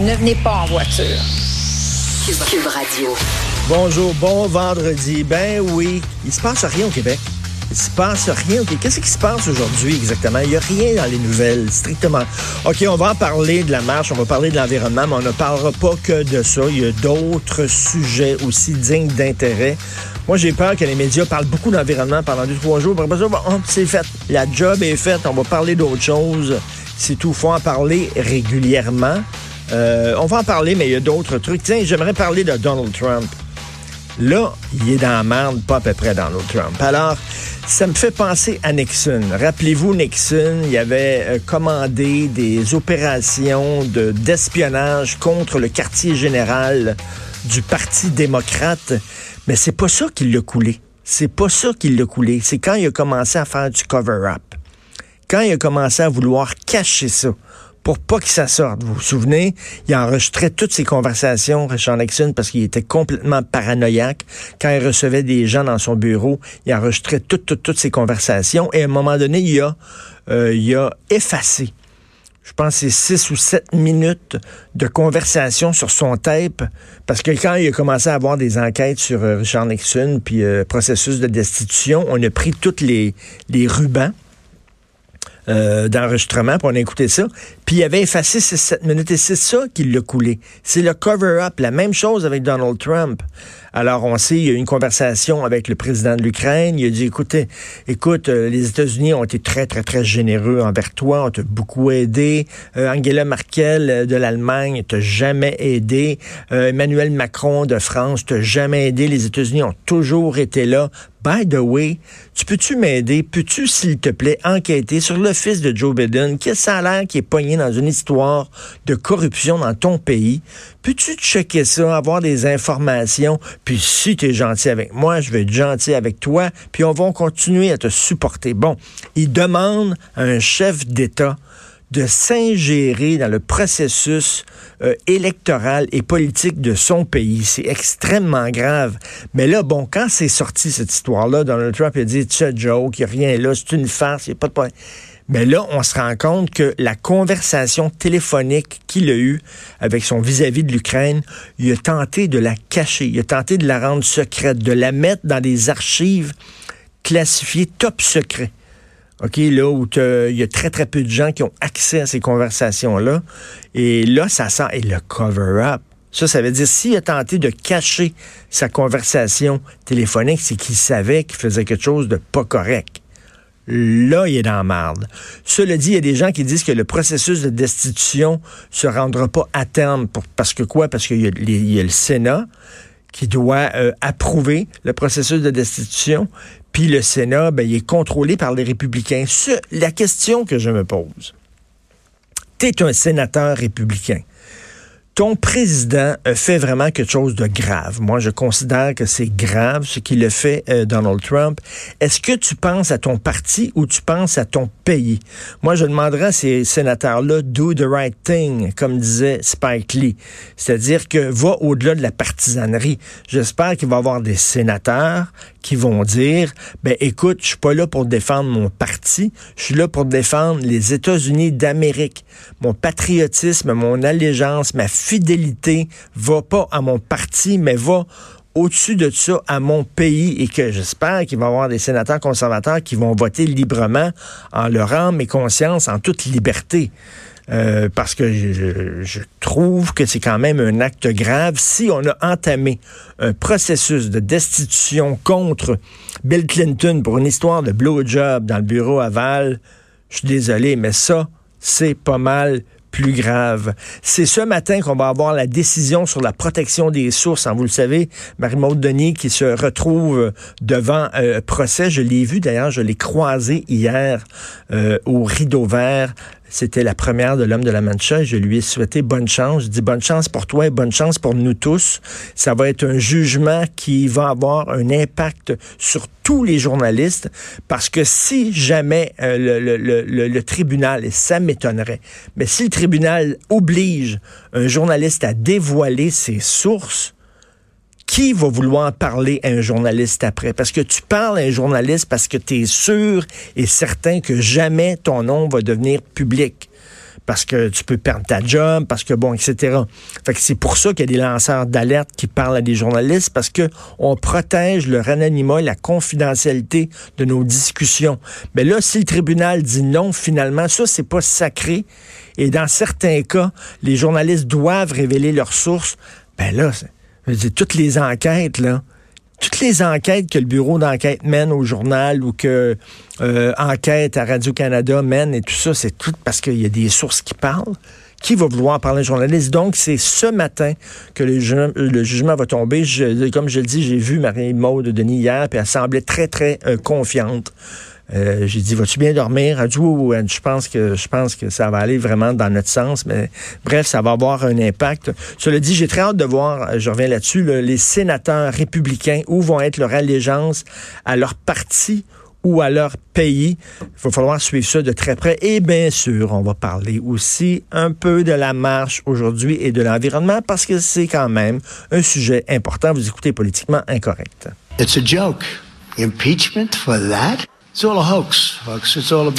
ne venez pas en voiture. Cube Radio. Bonjour, bon vendredi. Ben oui, il se passe rien au Québec. Il se passe rien. OK, qu'est-ce qui se passe aujourd'hui exactement? Il n'y a rien dans les nouvelles, strictement. OK, on va en parler de la marche, on va parler de l'environnement, mais on ne parlera pas que de ça. Il y a d'autres sujets aussi dignes d'intérêt. Moi, j'ai peur que les médias parlent beaucoup d'environnement pendant deux, trois jours. Après ça, bon, c'est fait. La job est faite. On va parler d'autre chose. C'est tout. faut en parler régulièrement. Euh, on va en parler, mais il y a d'autres trucs. Tiens, j'aimerais parler de Donald Trump. Là, il est dans la merde, pas à peu près Donald Trump. Alors, ça me fait penser à Nixon. Rappelez-vous, Nixon, il avait euh, commandé des opérations de, d'espionnage contre le quartier général du Parti démocrate. Mais c'est pas ça qui l'a coulé. C'est pas ça qui l'a coulé. C'est quand il a commencé à faire du cover-up. Quand il a commencé à vouloir cacher ça pour pas que ça sorte. Vous vous souvenez, il enregistrait toutes ses conversations, Richard Nixon, parce qu'il était complètement paranoïaque. Quand il recevait des gens dans son bureau, il enregistrait toutes, toutes, toutes ses conversations. Et à un moment donné, il a, euh, il a effacé je pense c'est six ou sept minutes de conversation sur son tape, parce que quand il a commencé à avoir des enquêtes sur euh, Richard Nixon, puis euh, processus de destitution, on a pris tous les, les rubans euh, d'enregistrement, pour on a écouté ça. Puis il avait effacé ces sept minutes et c'est ça qui l'a coulé. C'est le cover-up, la même chose avec Donald Trump. Alors on sait, il y a eu une conversation avec le président de l'Ukraine. Il a dit, écoutez, écoute, euh, les États-Unis ont été très, très, très généreux envers toi, ont te beaucoup aidé. Euh, Angela Merkel de l'Allemagne t'a jamais aidé. Emmanuel Macron de France t'a jamais aidé. Les États-Unis ont toujours été là. By the way, tu peux-tu m'aider? Peux-tu, s'il te plaît, enquêter sur le fils de Joe Biden? Quel salaire qui est pogné dans une histoire de corruption dans ton pays? Peux-tu checker ça, avoir des informations? Puis si tu es gentil avec moi, je vais être gentil avec toi, puis on va continuer à te supporter. Bon, il demande à un chef d'État de s'ingérer dans le processus euh, électoral et politique de son pays. C'est extrêmement grave. Mais là, bon, quand c'est sorti cette histoire-là, Donald Trump a dit, sais, joke, il n'y a rien là, c'est une farce, il n'y a pas de problème. Mais là, on se rend compte que la conversation téléphonique qu'il a eue avec son vis-à-vis -vis de l'Ukraine, il a tenté de la cacher, il a tenté de la rendre secrète, de la mettre dans des archives classifiées top secret. OK, là où il y a très, très peu de gens qui ont accès à ces conversations-là. Et là, ça sent, et le cover-up, ça, ça veut dire s'il a tenté de cacher sa conversation téléphonique, c'est qu'il savait qu'il faisait quelque chose de pas correct. Là, il est dans la marde. Cela dit, il y a des gens qui disent que le processus de destitution se rendra pas à terme. parce que quoi? Parce qu'il y, a le Sénat qui doit euh, approuver le processus de destitution. Puis le Sénat, ben, il est contrôlé par les républicains. la question que je me pose, tu es un sénateur républicain ton président fait vraiment quelque chose de grave. Moi, je considère que c'est grave ce qu'il a fait euh, Donald Trump. Est-ce que tu penses à ton parti ou tu penses à ton pays? Moi, je demanderais à ces sénateurs-là, do the right thing, comme disait Spike Lee. C'est-à-dire que va au-delà de la partisanerie. J'espère qu'il va y avoir des sénateurs qui vont dire, ben écoute, je suis pas là pour défendre mon parti, je suis là pour défendre les États-Unis d'Amérique. Mon patriotisme, mon allégeance, ma fidélité va pas à mon parti, mais va au-dessus de ça à mon pays et que j'espère qu'il va y avoir des sénateurs conservateurs qui vont voter librement en leur âme et conscience, en toute liberté. Euh, parce que je, trouve que c'est quand même un acte grave. Si on a entamé un processus de destitution contre Bill Clinton pour une histoire de blowjob dans le bureau aval, je suis désolé, mais ça, c'est pas mal plus grave. C'est ce matin qu'on va avoir la décision sur la protection des sources. Hein, vous le savez, Marie-Maude Denis qui se retrouve devant euh, procès. Je l'ai vu d'ailleurs, je l'ai croisé hier euh, au rideau vert c'était la première de l'homme de la Mancha. Je lui ai souhaité bonne chance. Je dis bonne chance pour toi et bonne chance pour nous tous. Ça va être un jugement qui va avoir un impact sur tous les journalistes parce que si jamais euh, le, le, le, tribunal, et ça m'étonnerait, mais si le tribunal oblige un journaliste à dévoiler ses sources, qui va vouloir parler à un journaliste après? Parce que tu parles à un journaliste parce que tu es sûr et certain que jamais ton nom va devenir public. Parce que tu peux perdre ta job, parce que bon, etc. Fait que c'est pour ça qu'il y a des lanceurs d'alerte qui parlent à des journalistes, parce que on protège le anonymat, la confidentialité de nos discussions. Mais là, si le tribunal dit non, finalement, ça, c'est pas sacré. Et dans certains cas, les journalistes doivent révéler leurs sources. Ben là, toutes les enquêtes, là, toutes les enquêtes que le bureau d'enquête mène au journal ou que euh, enquête à Radio-Canada mène et tout ça, c'est tout parce qu'il y a des sources qui parlent. Qui va vouloir parler journaliste? Donc, c'est ce matin que le, jugement va tomber. comme je le dis, j'ai vu Marie-Maude Denis hier, puis elle semblait très, très euh, confiante. Euh, j'ai dit, vas-tu bien dormir? Elle dit, oui, je pense que je pense que ça va aller vraiment dans notre sens, mais bref, ça va avoir un impact. Cela dit, j'ai très hâte de voir, je reviens là-dessus, les sénateurs républicains, où vont être leur allégeance à leur parti ou à leur pays. Il va falloir suivre ça de très près. Et bien sûr, on va parler aussi un peu de la marche aujourd'hui et de l'environnement parce que c'est quand même un sujet important. Vous écoutez politiquement incorrect. It's a joke. Impeachment for that? It's all a hoax, folks. It's all a